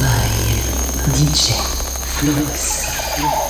by DJ Flux.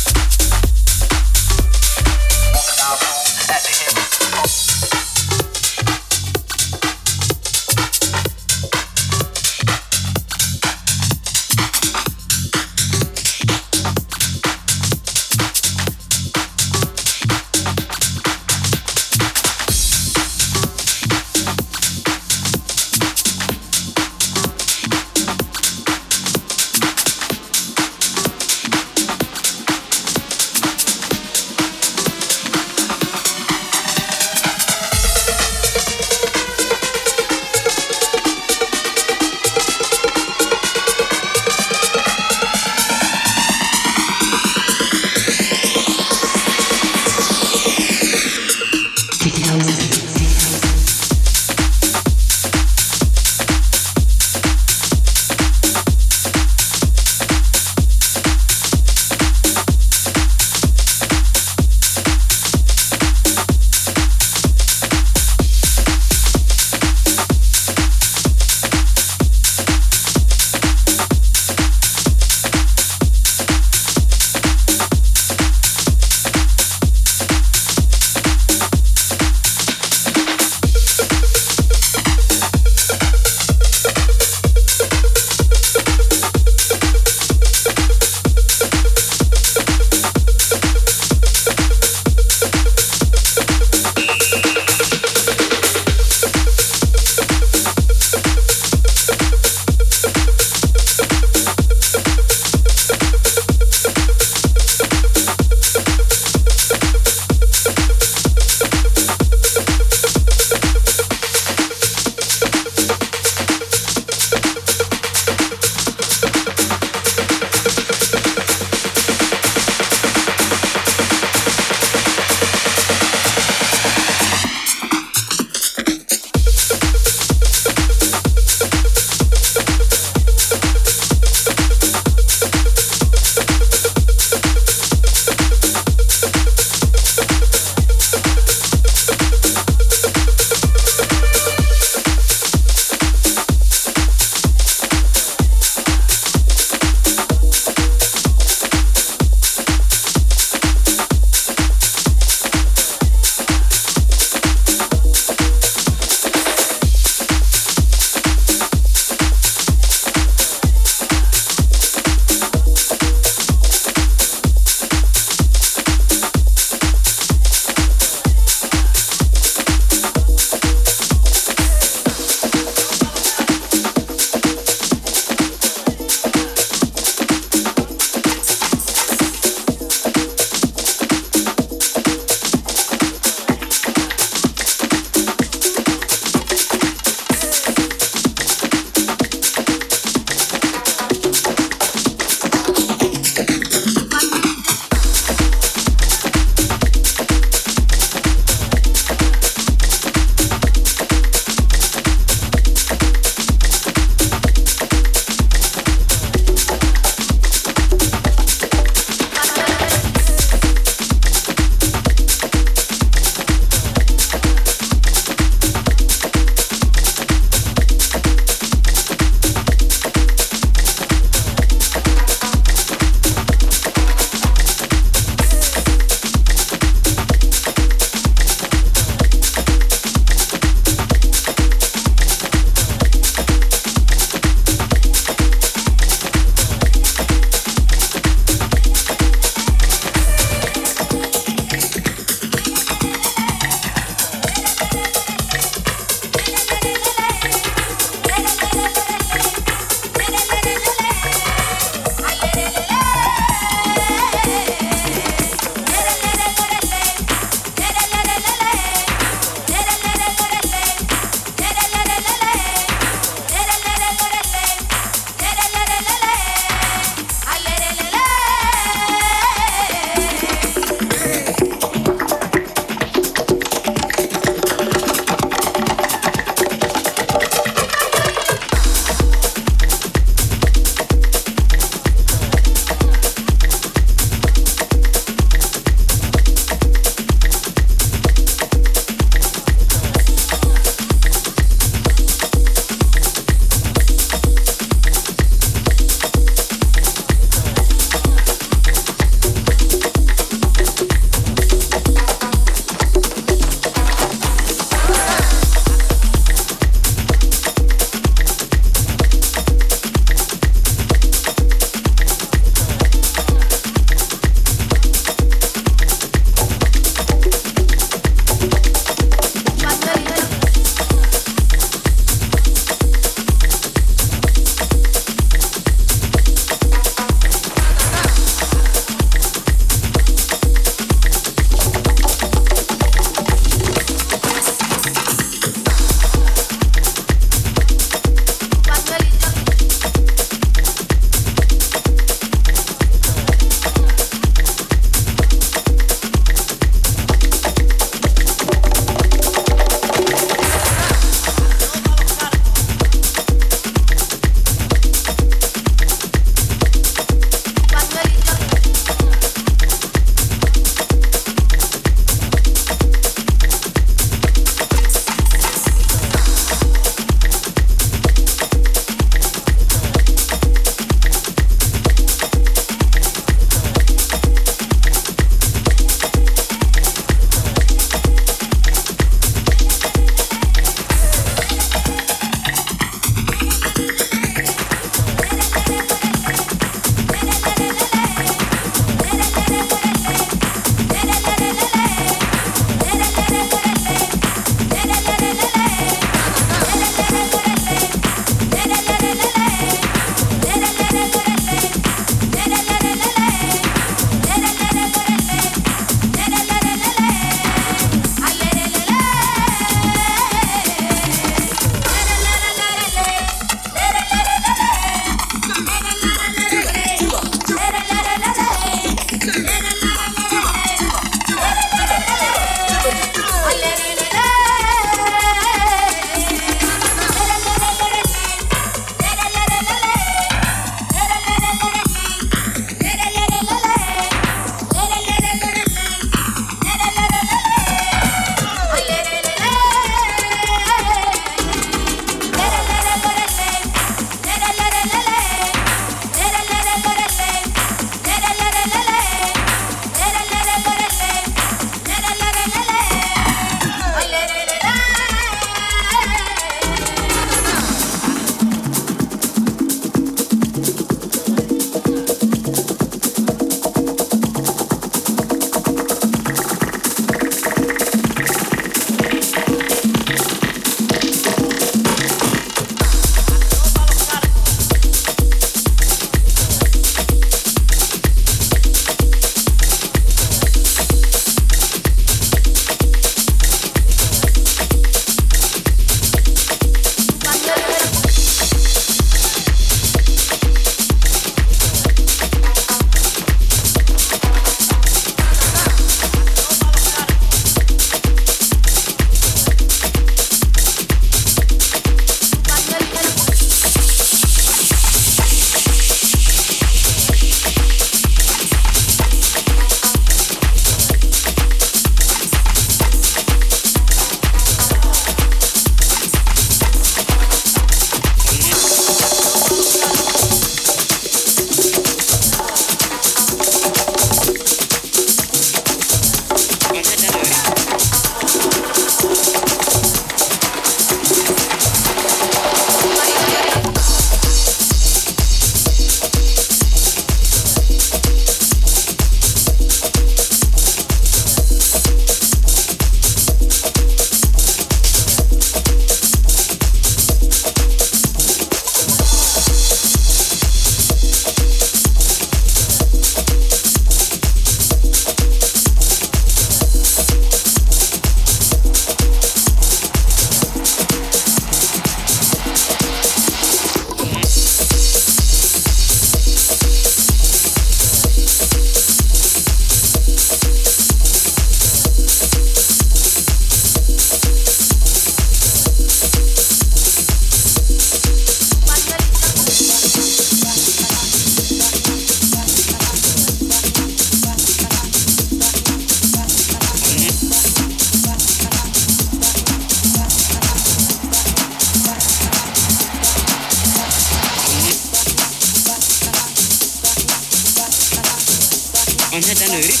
Önce den öğür.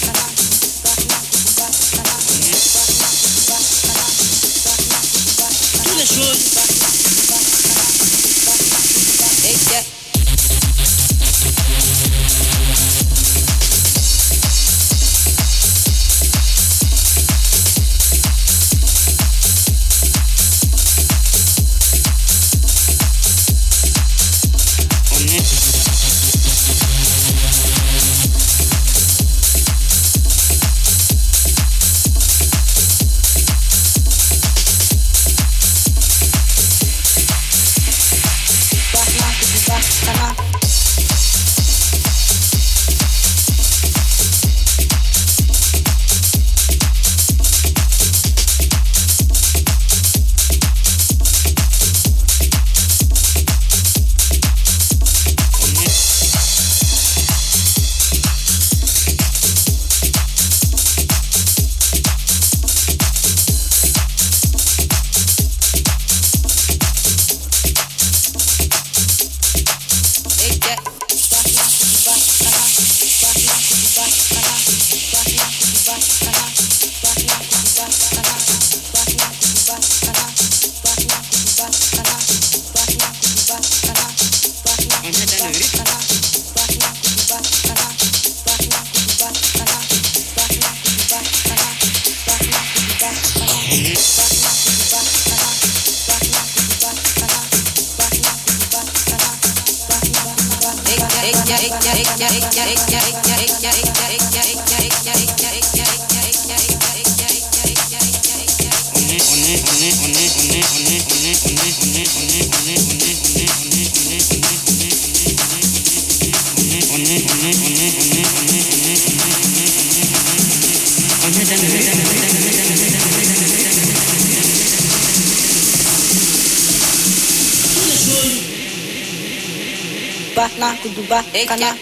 Dur da şu. Ey. Kuduba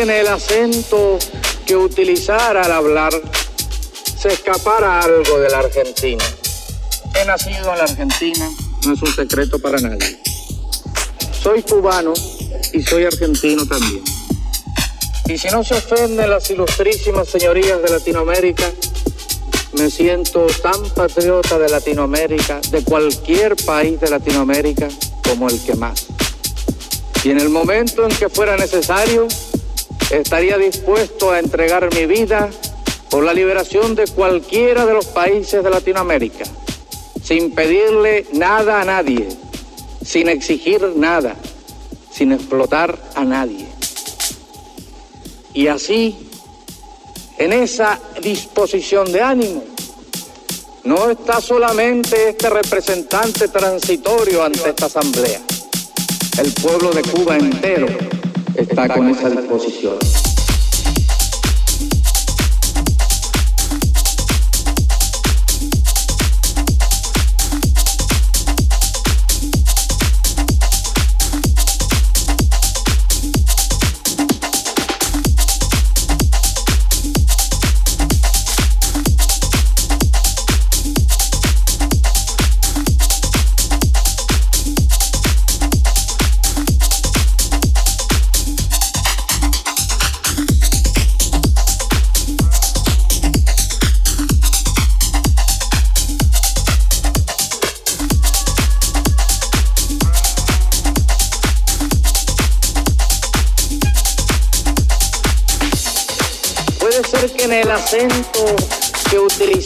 en el acento que utilizara al hablar se escapara algo de la Argentina. He nacido en la Argentina, no es un secreto para nadie. Soy cubano y soy argentino también. Y si no se ofenden las ilustrísimas señorías de Latinoamérica, me siento tan patriota de Latinoamérica, de cualquier país de Latinoamérica, como el que más. Y en el momento en que fuera necesario, estaría dispuesto a entregar mi vida por la liberación de cualquiera de los países de Latinoamérica, sin pedirle nada a nadie, sin exigir nada, sin explotar a nadie. Y así, en esa disposición de ánimo, no está solamente este representante transitorio ante esta asamblea el pueblo de Cuba entero está con esa disposición.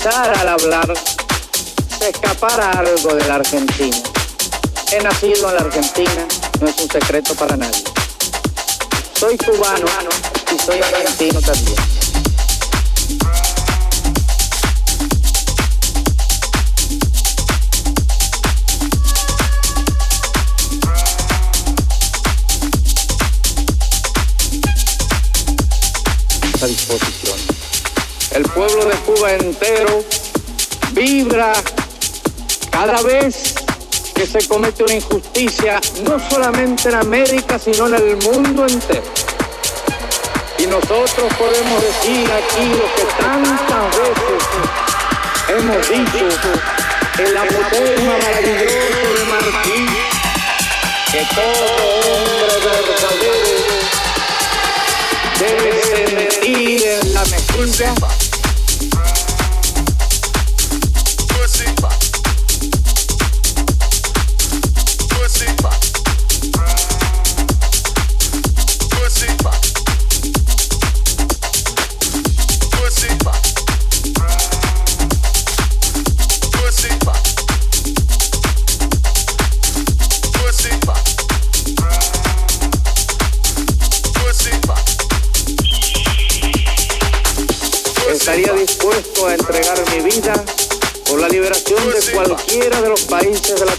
Al hablar se escapara algo de la Argentina. He nacido en la Argentina, no es un secreto para nadie. Soy cubano y soy argentino también. Disposición. Pueblo de Cuba entero vibra cada vez que se comete una injusticia, no solamente en América, sino en el mundo entero. Y nosotros podemos decir aquí lo que tantas veces hemos dicho, el apoteuma maravilloso de Martín, que todo hombre verdadero debe sentir en la mejilla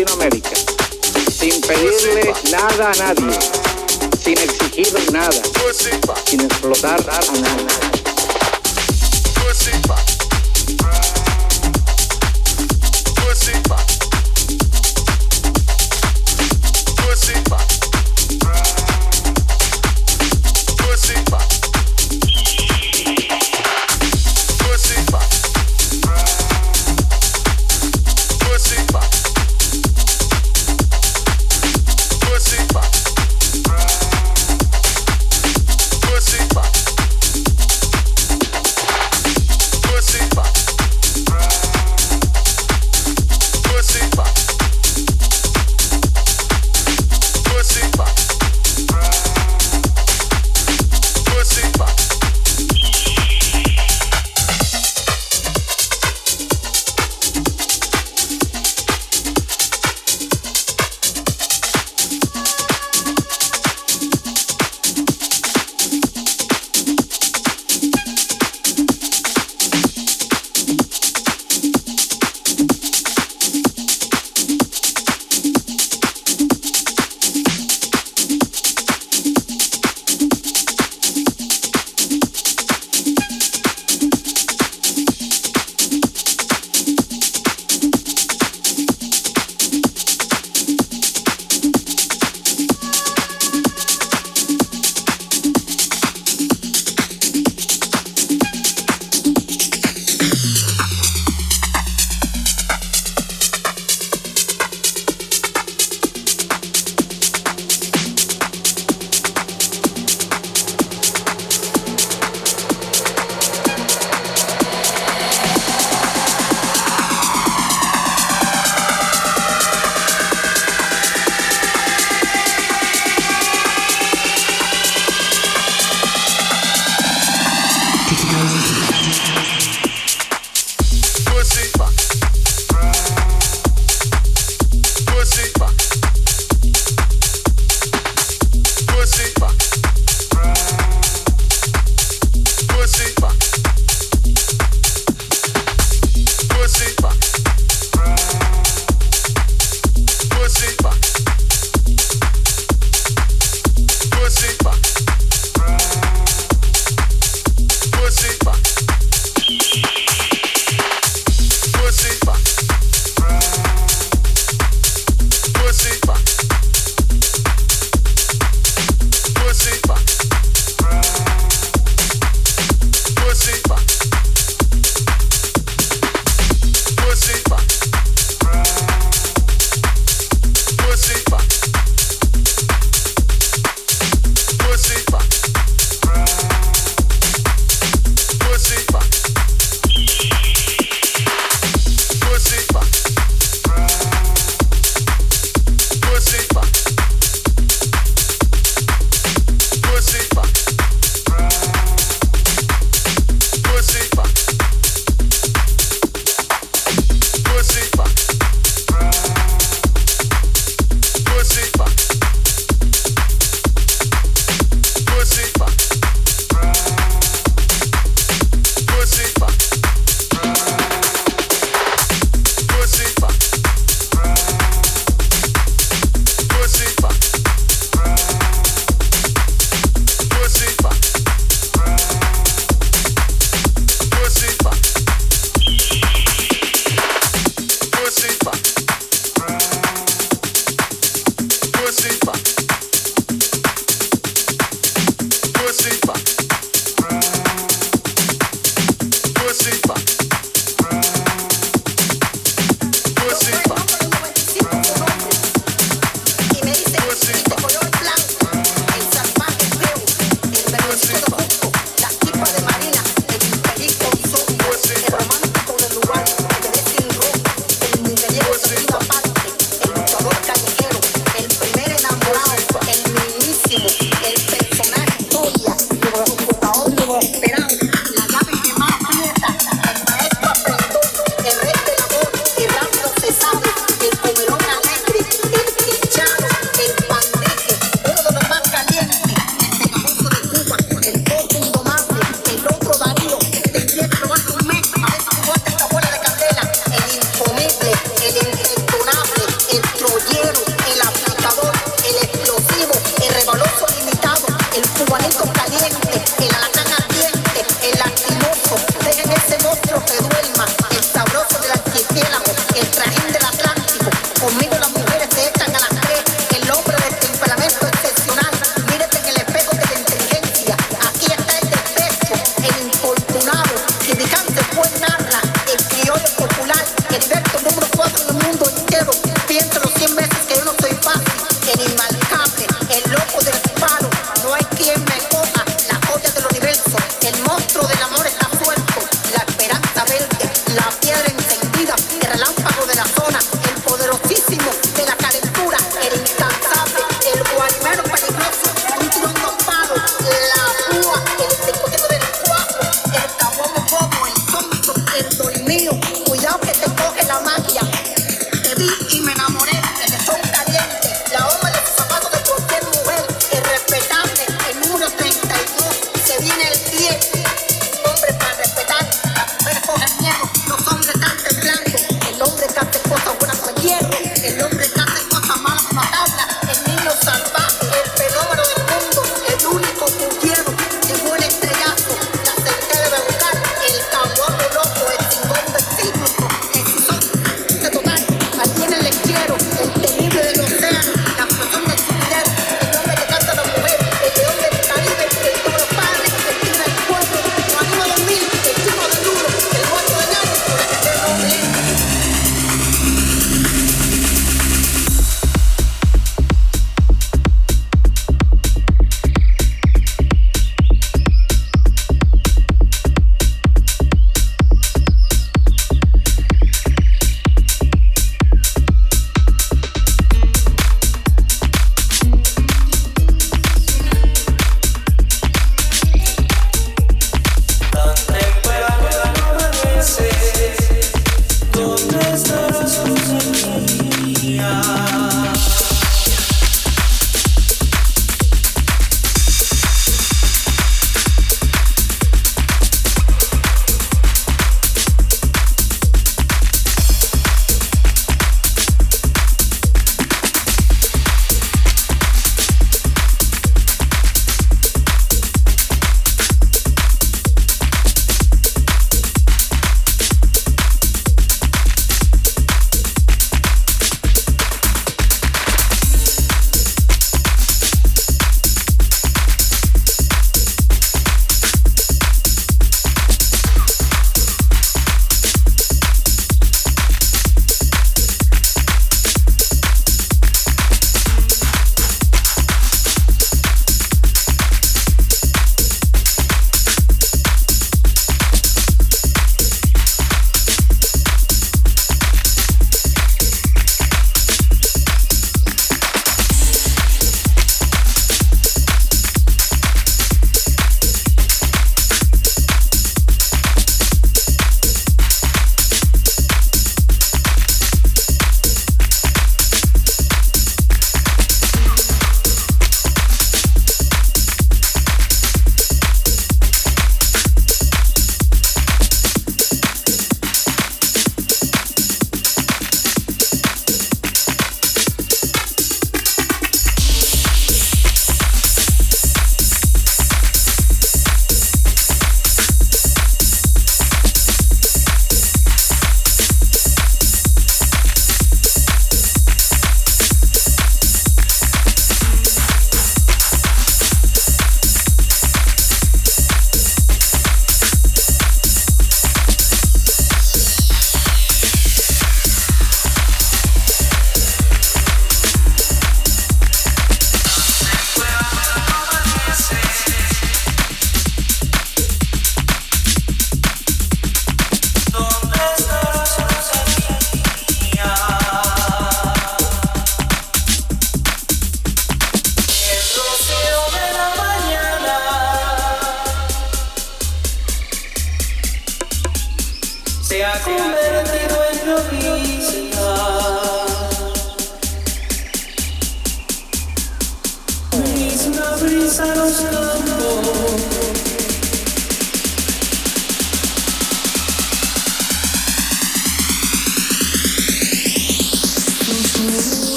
Latinoamérica, sin pedirle nada a nadie, sin exigir nada, sin explotar a nadie.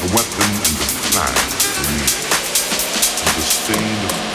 a weapon and a flag, and the stain of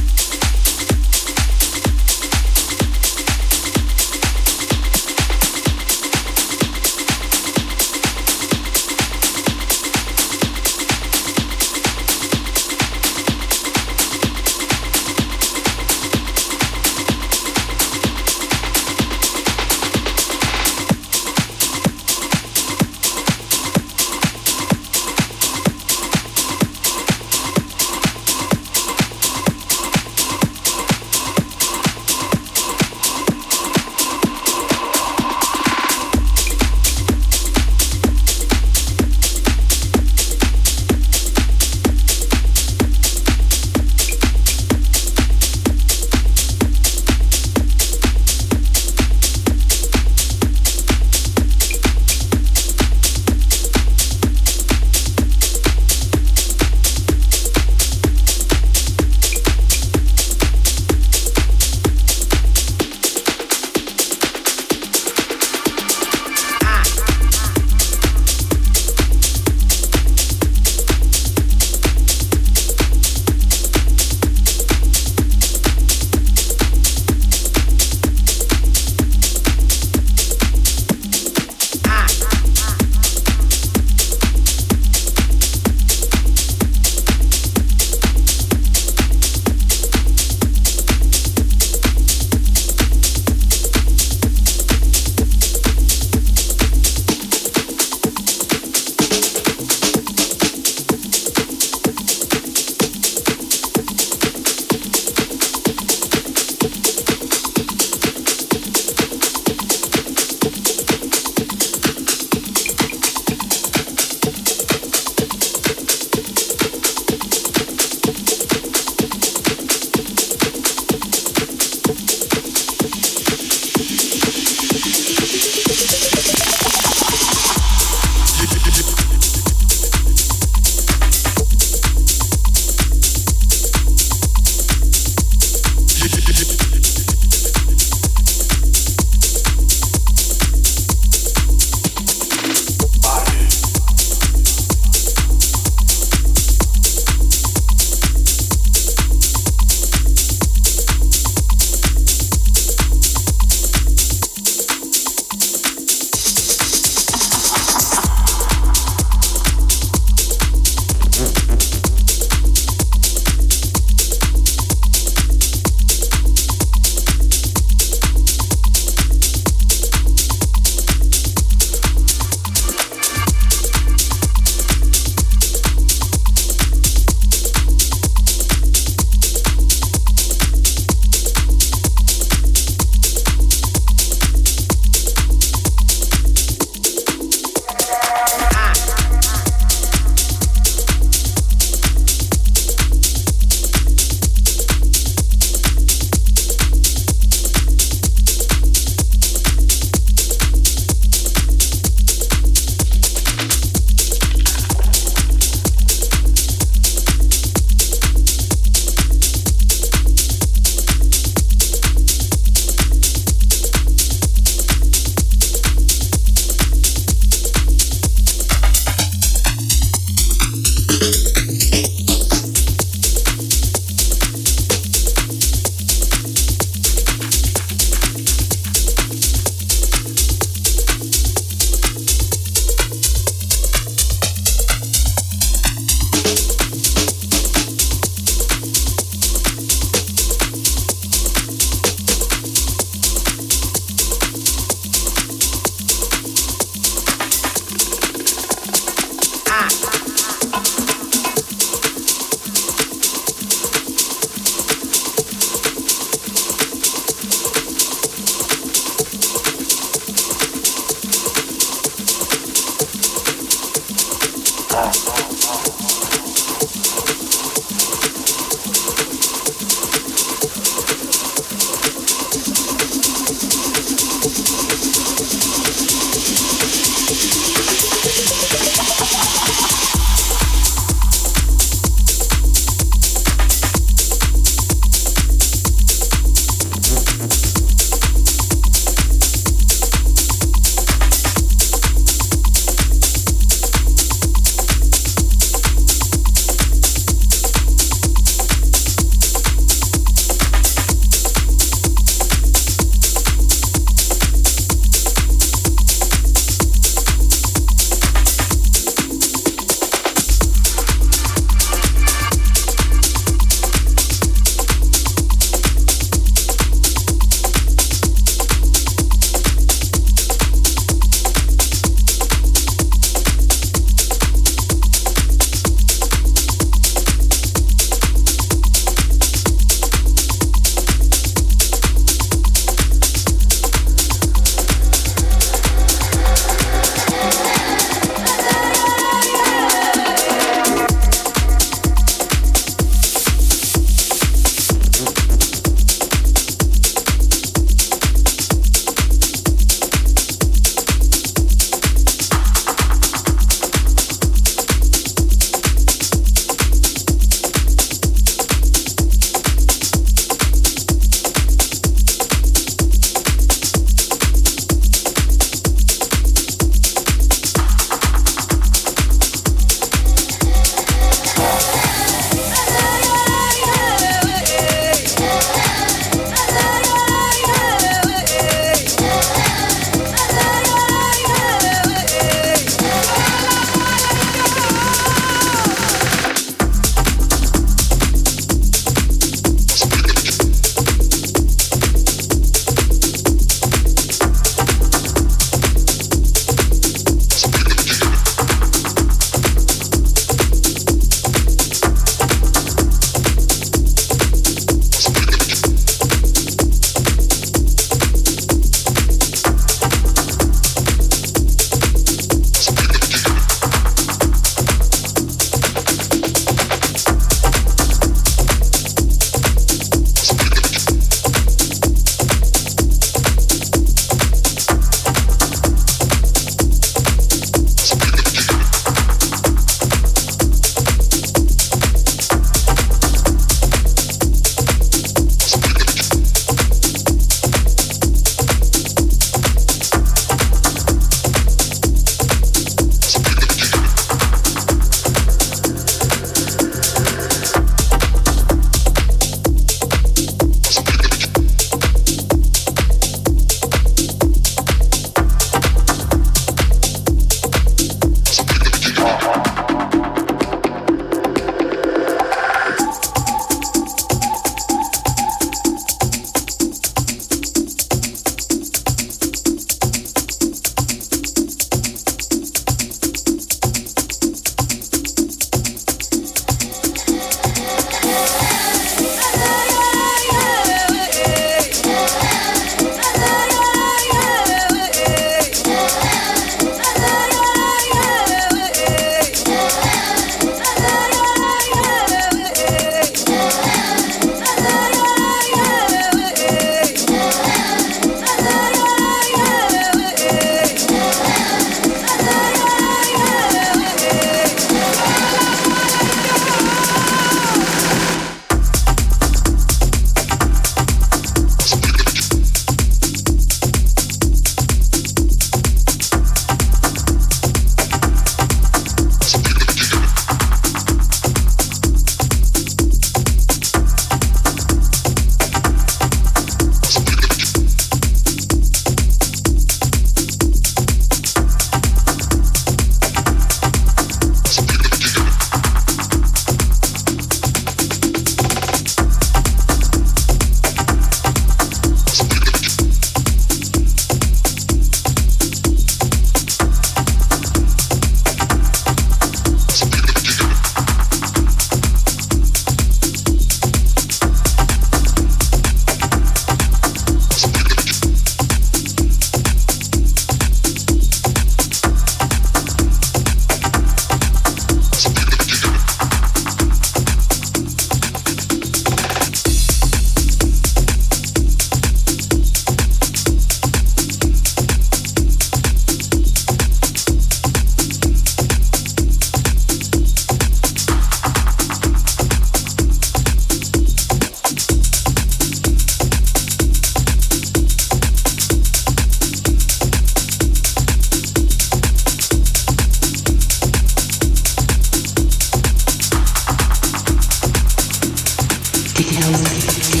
Because